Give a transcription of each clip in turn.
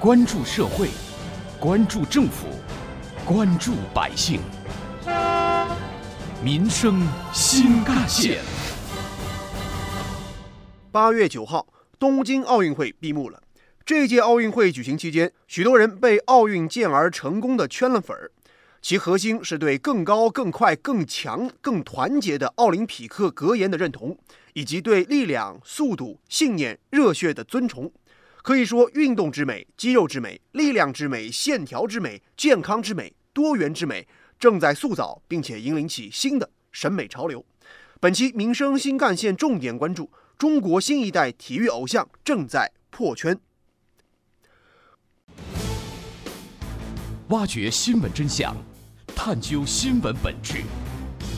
关注社会，关注政府，关注百姓，民生新干线。八月九号，东京奥运会闭幕了。这届奥运会举行期间，许多人被奥运健儿成功的圈了粉儿。其核心是对更高、更快、更强、更团结的奥林匹克格言的认同，以及对力量、速度、信念、热血的尊崇。可以说，运动之美、肌肉之美、力量之美、线条之美、健康之美、多元之美，正在塑造并且引领起新的审美潮流。本期民生新干线重点关注：中国新一代体育偶像正在破圈。挖掘新闻真相，探究新闻本质，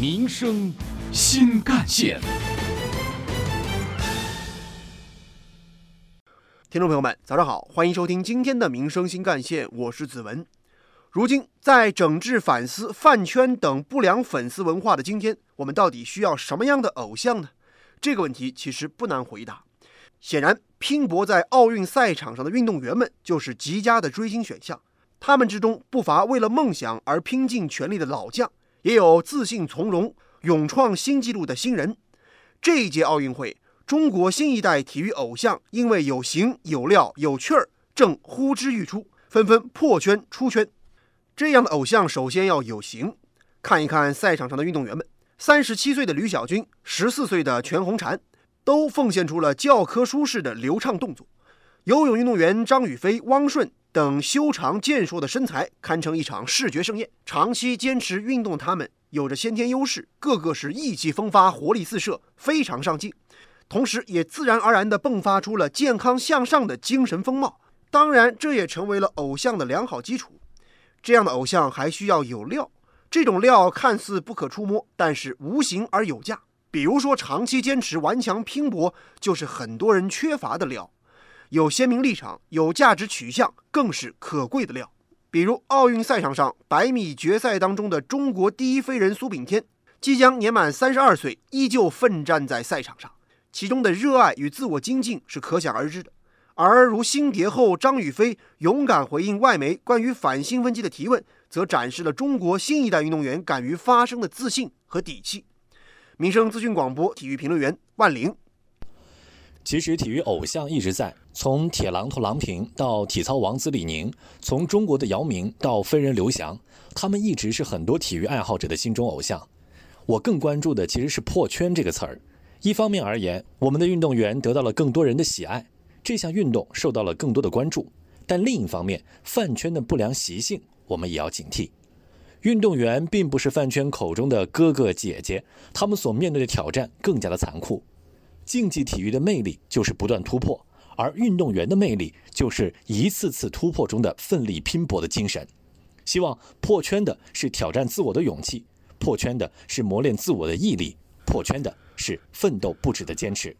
民生新干线。听众朋友们，早上好，欢迎收听今天的民生新干线，我是子文。如今，在整治反思饭圈等不良粉丝文化的今天，我们到底需要什么样的偶像呢？这个问题其实不难回答。显然，拼搏在奥运赛场上的运动员们就是极佳的追星选项。他们之中不乏为了梦想而拼尽全力的老将，也有自信从容、勇创新纪录的新人。这一届奥运会，中国新一代体育偶像因为有型、有料、有趣儿，正呼之欲出，纷纷破圈出圈。这样的偶像首先要有型。看一看赛场上的运动员们：三十七岁的吕小军，十四岁的全红婵，都奉献出了教科书式的流畅动作。游泳运动员张雨霏、汪顺。等修长健硕的身材堪称一场视觉盛宴。长期坚持运动的，他们有着先天优势，个个是意气风发、活力四射，非常上镜。同时，也自然而然地迸发出了健康向上的精神风貌。当然，这也成为了偶像的良好基础。这样的偶像还需要有料，这种料看似不可触摸，但是无形而有价。比如说，长期坚持顽强拼搏，就是很多人缺乏的料。有鲜明立场、有价值取向，更是可贵的料。比如奥运赛场上百米决赛当中的中国第一飞人苏炳添，即将年满三十二岁，依旧奋战在赛场上，其中的热爱与自我精进是可想而知的。而如新蝶后张雨霏勇敢回应外媒关于反兴奋剂的提问，则展示了中国新一代运动员敢于发声的自信和底气。民生资讯广播体育评论员万玲。其实，体育偶像一直在，从铁榔头郎平到体操王子李宁，从中国的姚明到飞人刘翔，他们一直是很多体育爱好者的心中偶像。我更关注的其实是“破圈”这个词儿。一方面而言，我们的运动员得到了更多人的喜爱，这项运动受到了更多的关注；但另一方面，饭圈的不良习性，我们也要警惕。运动员并不是饭圈口中的哥哥姐姐，他们所面对的挑战更加的残酷。竞技体育的魅力就是不断突破，而运动员的魅力就是一次次突破中的奋力拼搏的精神。希望破圈的是挑战自我的勇气，破圈的是磨练自我的毅力，破圈的是奋斗不止的坚持。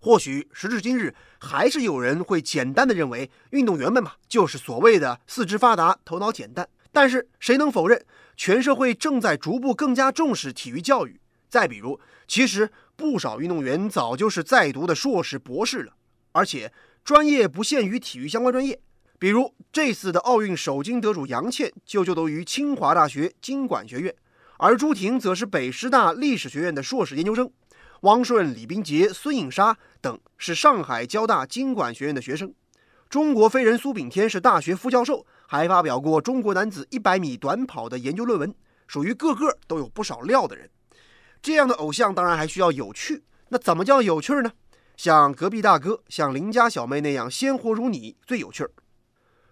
或许时至今日，还是有人会简单的认为运动员们嘛，就是所谓的四肢发达、头脑简单。但是谁能否认，全社会正在逐步更加重视体育教育？再比如，其实。不少运动员早就是在读的硕士、博士了，而且专业不限于体育相关专业。比如这次的奥运首金得主杨倩就就读于清华大学经管学院，而朱婷则是北师大历史学院的硕士研究生。汪顺、李冰洁、孙颖莎等是上海交大经管学院的学生。中国飞人苏炳添是大学副教授，还发表过中国男子一百米短跑的研究论文，属于个个都有不少料的人。这样的偶像当然还需要有趣，那怎么叫有趣呢？像隔壁大哥、像邻家小妹那样鲜活如你最有趣儿。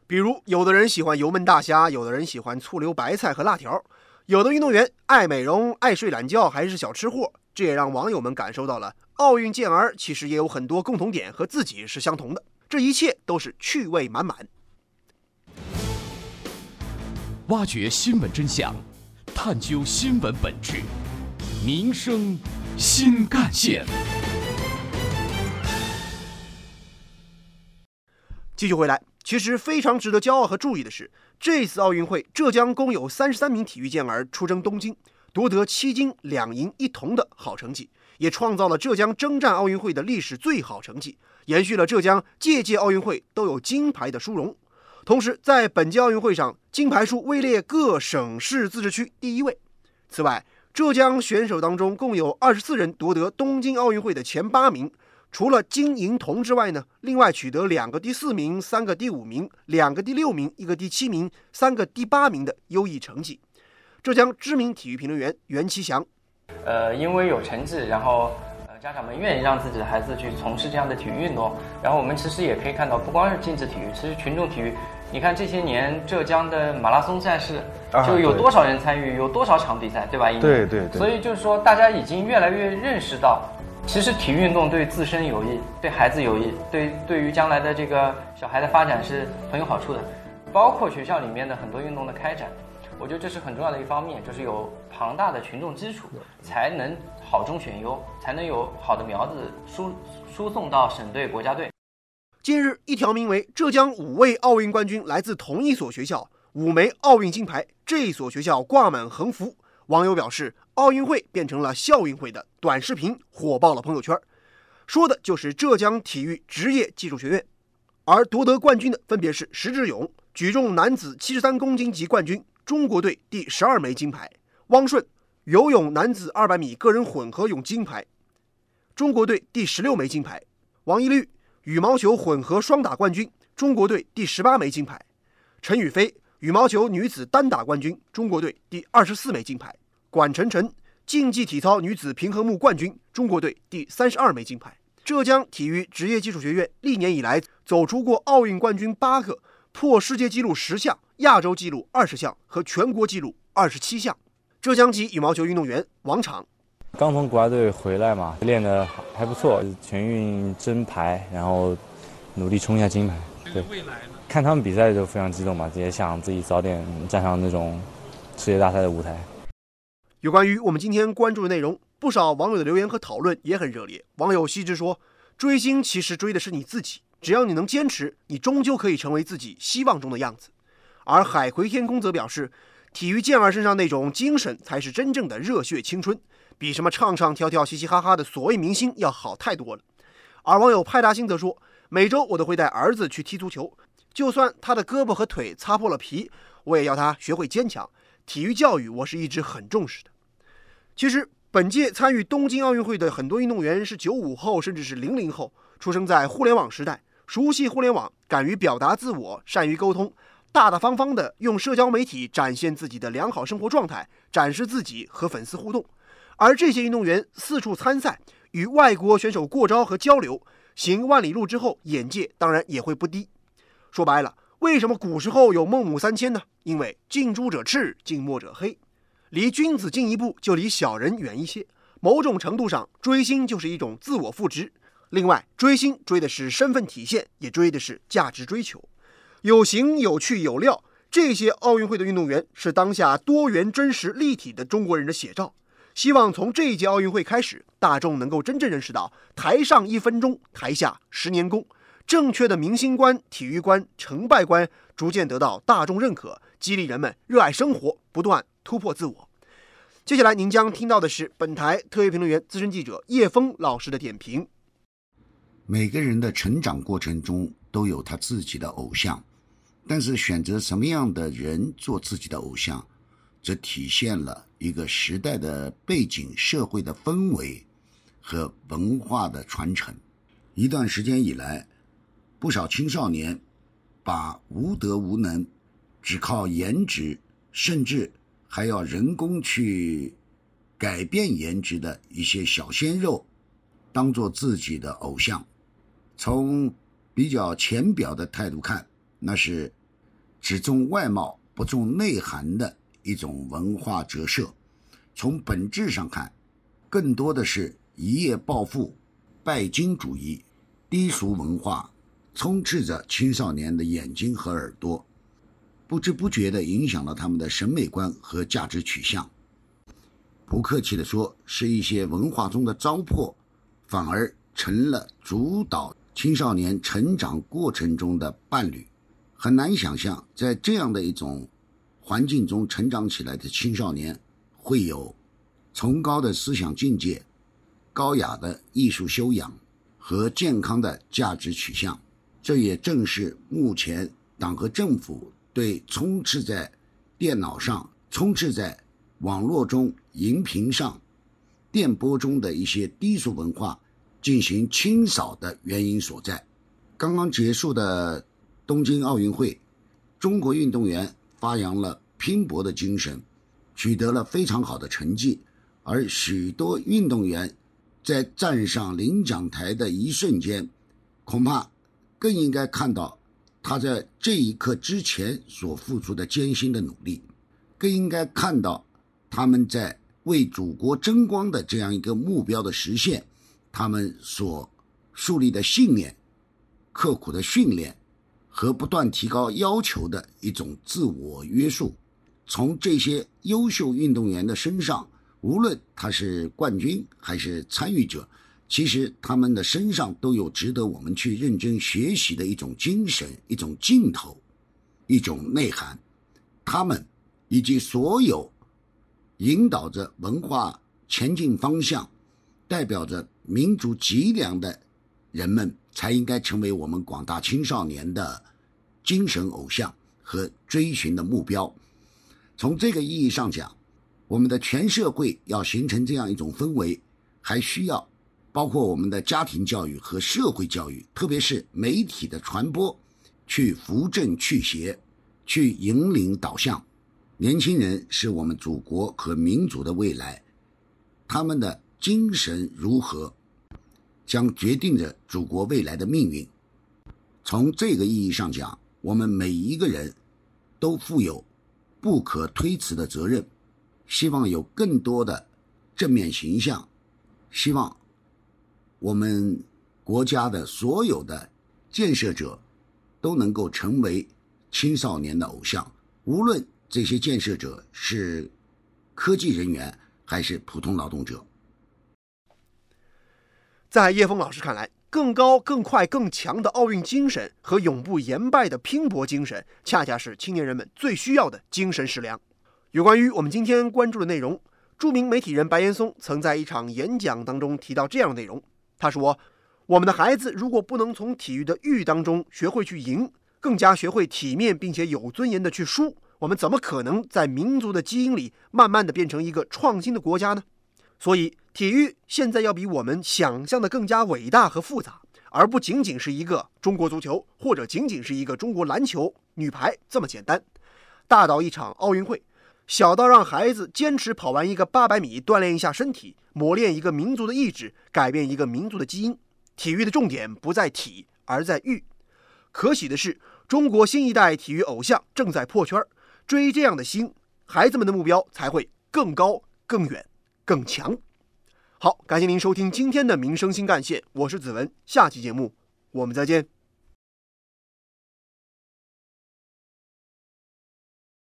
比如，有的人喜欢油焖大虾，有的人喜欢醋溜白菜和辣条，有的运动员爱美容、爱睡懒觉，还是小吃货。这也让网友们感受到了奥运健儿其实也有很多共同点和自己是相同的。这一切都是趣味满满。挖掘新闻真相，探究新闻本质。民生新干线。继续回来，其实非常值得骄傲和注意的是，这次奥运会，浙江共有三十三名体育健儿出征东京，夺得七金两银一铜的好成绩，也创造了浙江征战奥运会的历史最好成绩，延续了浙江届届奥运会都有金牌的殊荣。同时在本届奥运会上金牌数位列各省市自治区第一位。此外，浙江选手当中共有二十四人夺得东京奥运会的前八名。除了金银铜之外呢，另外取得两个第四名、三个第五名、两个第六名、一个第七名、三个第八名的优异成绩。浙江知名体育评论员袁其祥，呃，因为有成绩，然后呃家长们愿意让自己的孩子去从事这样的体育运动，然后我们其实也可以看到，不光是竞技体育，其实群众体育，你看这些年浙江的马拉松赛事，就有多少人参与，有多少场比赛，对吧？对对对。所以就是说，大家已经越来越认识到。其实体育运动对自身有益，对孩子有益，对对于将来的这个小孩的发展是很有好处的。包括学校里面的很多运动的开展，我觉得这是很重要的一方面，就是有庞大的群众基础，才能好中选优，才能有好的苗子输输送到省队、国家队。近日，一条名为“浙江五位奥运冠军来自同一所学校，五枚奥运金牌，这一所学校挂满横幅”，网友表示。奥运会变成了校运会的短视频火爆了朋友圈，说的就是浙江体育职业技术学院。而夺得冠军的分别是石智勇，举重男子七十三公斤级冠军，中国队第十二枚金牌；汪顺，游泳男子二百米个人混合泳金牌，中国队第十六枚金牌；王懿律，羽毛球混合双打冠军，中国队第十八枚金牌；陈雨菲，羽毛球女子单打冠军，中国队第二十四枚金牌。管晨晨，竞技体操女子平衡木冠军，中国队第三十二枚金牌。浙江体育职业技术学院历年以来走出过奥运冠军八个，破世界纪录十项，亚洲纪录二十项和全国纪录二十七项。浙江籍羽毛球运动员王昶，刚从国家队回来嘛，练的还不错，全运争牌，然后努力冲一下金牌。对，看他们比赛就非常激动嘛，也想自己早点站上那种世界大赛的舞台。有关于我们今天关注的内容，不少网友的留言和讨论也很热烈。网友西之说：“追星其实追的是你自己，只要你能坚持，你终究可以成为自己希望中的样子。”而海葵天空则表示：“体育健儿身上那种精神才是真正的热血青春，比什么唱唱跳跳、嘻嘻哈哈的所谓明星要好太多了。”而网友派大星则说：“每周我都会带儿子去踢足球，就算他的胳膊和腿擦破了皮，我也要他学会坚强。”体育教育我是一直很重视的。其实，本届参与东京奥运会的很多运动员是九五后，甚至是零零后，出生在互联网时代，熟悉互联网，敢于表达自我，善于沟通，大大方方的用社交媒体展现自己的良好生活状态，展示自己和粉丝互动。而这些运动员四处参赛，与外国选手过招和交流，行万里路之后，眼界当然也会不低。说白了。为什么古时候有孟母三迁呢？因为近朱者赤，近墨者黑，离君子近一步，就离小人远一些。某种程度上，追星就是一种自我赋值。另外，追星追的是身份体现，也追的是价值追求。有型、有趣、有料，这些奥运会的运动员是当下多元、真实、立体的中国人的写照。希望从这一届奥运会开始，大众能够真正认识到“台上一分钟，台下十年功”。正确的明星观、体育观、成败观逐渐得到大众认可，激励人们热爱生活，不断突破自我。接下来您将听到的是本台特约评论员、资深记者叶峰老师的点评。每个人的成长过程中都有他自己的偶像，但是选择什么样的人做自己的偶像，则体现了一个时代的背景、社会的氛围和文化的传承。一段时间以来。不少青少年把无德无能、只靠颜值，甚至还要人工去改变颜值的一些小鲜肉，当做自己的偶像。从比较浅表的态度看，那是只重外貌不重内涵的一种文化折射；从本质上看，更多的是一夜暴富、拜金主义、低俗文化。充斥着青少年的眼睛和耳朵，不知不觉地影响了他们的审美观和价值取向。不客气地说，是一些文化中的糟粕，反而成了主导青少年成长过程中的伴侣。很难想象，在这样的一种环境中成长起来的青少年，会有崇高的思想境界、高雅的艺术修养和健康的价值取向。这也正是目前党和政府对充斥在电脑上、充斥在网络中、荧屏上、电波中的一些低俗文化进行清扫的原因所在。刚刚结束的东京奥运会，中国运动员发扬了拼搏的精神，取得了非常好的成绩，而许多运动员在站上领奖台的一瞬间，恐怕更应该看到他在这一刻之前所付出的艰辛的努力，更应该看到他们在为祖国争光的这样一个目标的实现，他们所树立的信念。刻苦的训练和不断提高要求的一种自我约束，从这些优秀运动员的身上，无论他是冠军还是参与者，其实他们的身上都有值得我们去认真学习的一种精神、一种劲头、一种内涵。他们以及所有引导着文化前进方向、代表着民族脊梁的人们。才应该成为我们广大青少年的精神偶像和追寻的目标。从这个意义上讲，我们的全社会要形成这样一种氛围，还需要包括我们的家庭教育和社会教育，特别是媒体的传播，去扶正祛邪，去引领导向。年轻人是我们祖国和民族的未来，他们的精神如何？将决定着祖国未来的命运。从这个意义上讲，我们每一个人都负有不可推辞的责任。希望有更多的正面形象，希望我们国家的所有的建设者都能够成为青少年的偶像。无论这些建设者是科技人员还是普通劳动者。在叶峰老师看来，更高、更快、更强的奥运精神和永不言败的拼搏精神，恰恰是青年人们最需要的精神食粮。有关于我们今天关注的内容，著名媒体人白岩松曾在一场演讲当中提到这样的内容。他说：“我们的孩子如果不能从体育的育当中学会去赢，更加学会体面并且有尊严的去输，我们怎么可能在民族的基因里慢慢的变成一个创新的国家呢？”所以，体育现在要比我们想象的更加伟大和复杂，而不仅仅是一个中国足球，或者仅仅是一个中国篮球女排这么简单。大到一场奥运会，小到让孩子坚持跑完一个八百米，锻炼一下身体，磨练一个民族的意志，改变一个民族的基因。体育的重点不在体，而在育。可喜的是，中国新一代体育偶像正在破圈儿，追这样的星，孩子们的目标才会更高更远。更强。好，感谢您收听今天的民生新干线，我是子文，下期节目我们再见。